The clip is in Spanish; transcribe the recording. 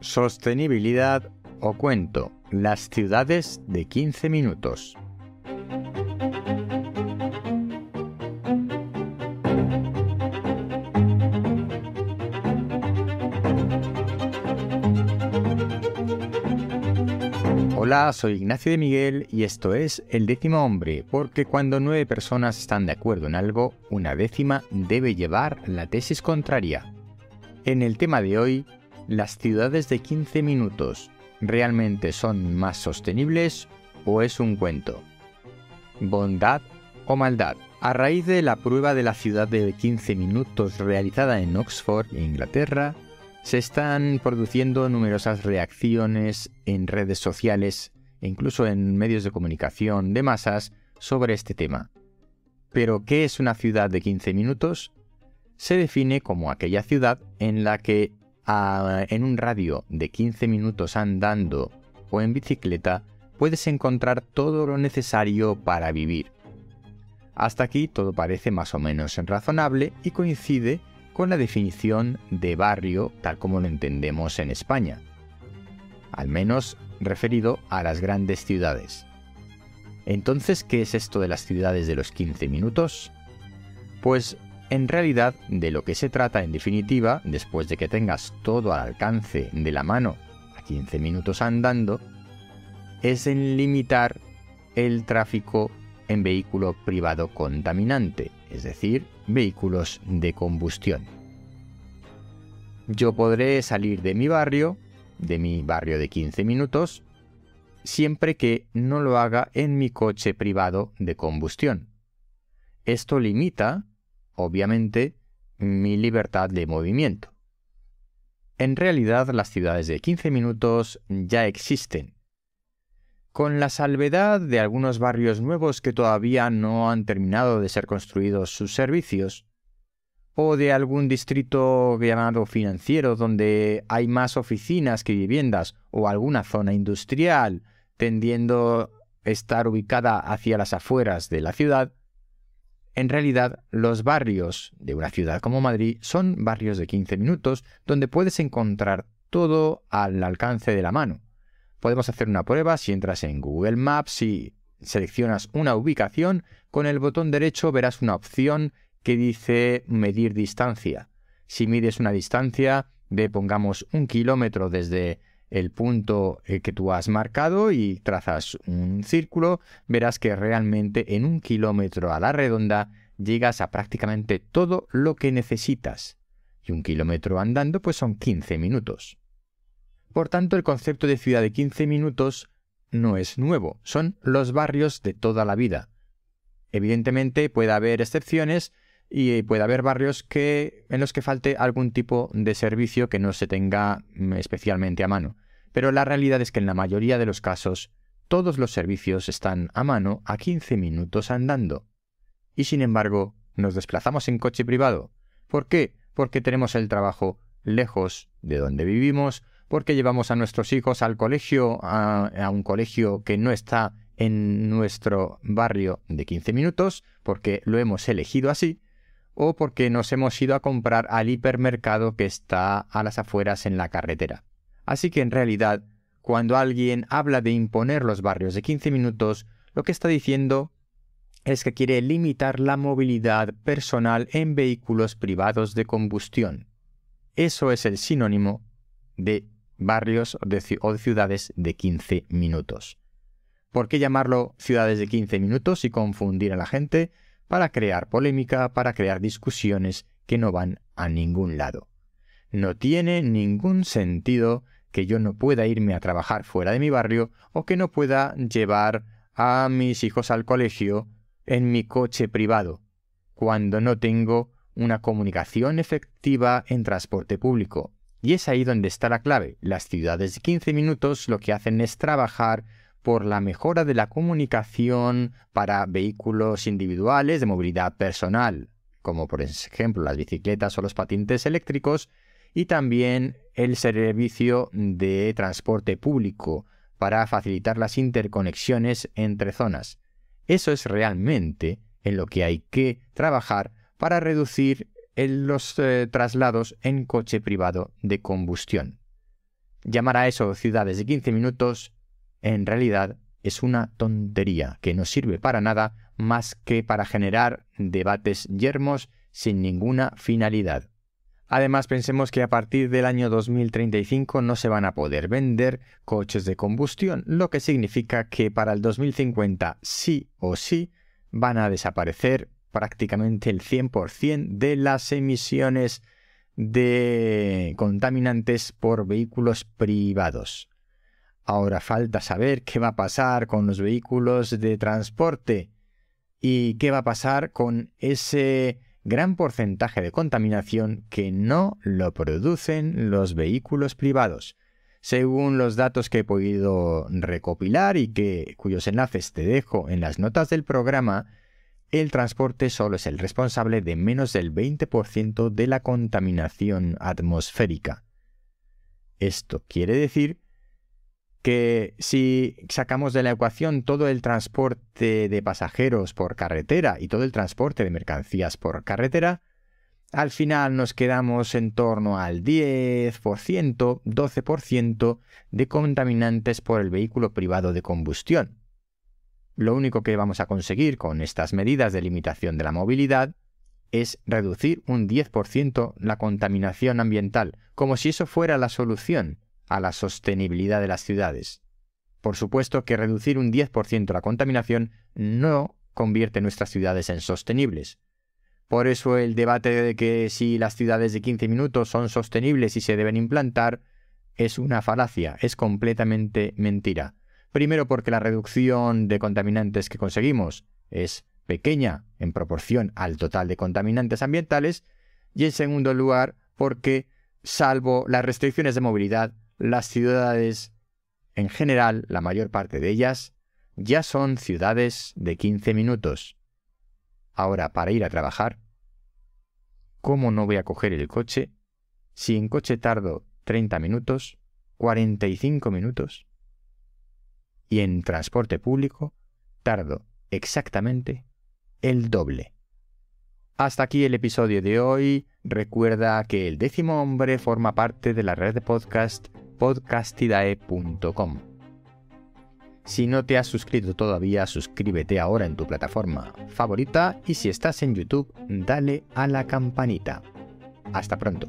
Sostenibilidad o cuento. Las ciudades de 15 minutos. Hola, soy Ignacio de Miguel y esto es El décimo hombre, porque cuando nueve personas están de acuerdo en algo, una décima debe llevar la tesis contraria. En el tema de hoy, ¿las ciudades de 15 minutos realmente son más sostenibles o es un cuento? ¿Bondad o maldad? A raíz de la prueba de la ciudad de 15 minutos realizada en Oxford, Inglaterra, se están produciendo numerosas reacciones en redes sociales e incluso en medios de comunicación de masas sobre este tema. Pero, ¿qué es una ciudad de 15 minutos? Se define como aquella ciudad en la que en un radio de 15 minutos andando o en bicicleta puedes encontrar todo lo necesario para vivir. Hasta aquí todo parece más o menos razonable y coincide con la definición de barrio tal como lo entendemos en España, al menos referido a las grandes ciudades. Entonces, ¿qué es esto de las ciudades de los 15 minutos? Pues en realidad, de lo que se trata en definitiva, después de que tengas todo al alcance de la mano a 15 minutos andando, es en limitar el tráfico en vehículo privado contaminante, es decir, vehículos de combustión. Yo podré salir de mi barrio, de mi barrio de 15 minutos, siempre que no lo haga en mi coche privado de combustión. Esto limita obviamente, mi libertad de movimiento. En realidad las ciudades de 15 minutos ya existen, con la salvedad de algunos barrios nuevos que todavía no han terminado de ser construidos sus servicios, o de algún distrito llamado financiero donde hay más oficinas que viviendas, o alguna zona industrial tendiendo a estar ubicada hacia las afueras de la ciudad, en realidad, los barrios de una ciudad como Madrid son barrios de 15 minutos donde puedes encontrar todo al alcance de la mano. Podemos hacer una prueba si entras en Google Maps y seleccionas una ubicación, con el botón derecho verás una opción que dice medir distancia. Si mides una distancia de pongamos un kilómetro desde el punto eh, que tú has marcado y trazas un círculo, verás que realmente en un kilómetro a la redonda llegas a prácticamente todo lo que necesitas. Y un kilómetro andando pues son 15 minutos. Por tanto, el concepto de ciudad de 15 minutos no es nuevo, son los barrios de toda la vida. Evidentemente puede haber excepciones y puede haber barrios que, en los que falte algún tipo de servicio que no se tenga mm, especialmente a mano. Pero la realidad es que en la mayoría de los casos todos los servicios están a mano a 15 minutos andando. Y sin embargo, nos desplazamos en coche privado. ¿Por qué? Porque tenemos el trabajo lejos de donde vivimos, porque llevamos a nuestros hijos al colegio, a, a un colegio que no está en nuestro barrio de 15 minutos, porque lo hemos elegido así, o porque nos hemos ido a comprar al hipermercado que está a las afueras en la carretera. Así que en realidad, cuando alguien habla de imponer los barrios de 15 minutos, lo que está diciendo es que quiere limitar la movilidad personal en vehículos privados de combustión. Eso es el sinónimo de barrios o de ciudades de 15 minutos. ¿Por qué llamarlo ciudades de 15 minutos y confundir a la gente? Para crear polémica, para crear discusiones que no van a ningún lado. No tiene ningún sentido que yo no pueda irme a trabajar fuera de mi barrio o que no pueda llevar a mis hijos al colegio en mi coche privado, cuando no tengo una comunicación efectiva en transporte público. Y es ahí donde está la clave. Las ciudades de 15 minutos lo que hacen es trabajar por la mejora de la comunicación para vehículos individuales de movilidad personal, como por ejemplo las bicicletas o los patines eléctricos, y también el servicio de transporte público para facilitar las interconexiones entre zonas. Eso es realmente en lo que hay que trabajar para reducir los eh, traslados en coche privado de combustión. Llamar a eso ciudades de 15 minutos en realidad es una tontería que no sirve para nada más que para generar debates yermos sin ninguna finalidad. Además, pensemos que a partir del año 2035 no se van a poder vender coches de combustión, lo que significa que para el 2050 sí o sí van a desaparecer prácticamente el 100% de las emisiones de contaminantes por vehículos privados. Ahora falta saber qué va a pasar con los vehículos de transporte y qué va a pasar con ese gran porcentaje de contaminación que no lo producen los vehículos privados. Según los datos que he podido recopilar y que, cuyos enlaces te dejo en las notas del programa, el transporte solo es el responsable de menos del 20% de la contaminación atmosférica. Esto quiere decir que si sacamos de la ecuación todo el transporte de pasajeros por carretera y todo el transporte de mercancías por carretera, al final nos quedamos en torno al 10%, 12% de contaminantes por el vehículo privado de combustión. Lo único que vamos a conseguir con estas medidas de limitación de la movilidad es reducir un 10% la contaminación ambiental, como si eso fuera la solución a la sostenibilidad de las ciudades. Por supuesto que reducir un 10% la contaminación no convierte nuestras ciudades en sostenibles. Por eso el debate de que si las ciudades de 15 minutos son sostenibles y se deben implantar es una falacia, es completamente mentira. Primero porque la reducción de contaminantes que conseguimos es pequeña en proporción al total de contaminantes ambientales y en segundo lugar porque, salvo las restricciones de movilidad, las ciudades, en general, la mayor parte de ellas, ya son ciudades de 15 minutos. Ahora, para ir a trabajar, ¿cómo no voy a coger el coche si en coche tardo 30 minutos, 45 minutos? Y en transporte público tardo exactamente el doble. Hasta aquí el episodio de hoy. Recuerda que el décimo hombre forma parte de la red de podcast podcastidae.com. Si no te has suscrito todavía, suscríbete ahora en tu plataforma favorita y si estás en YouTube, dale a la campanita. Hasta pronto.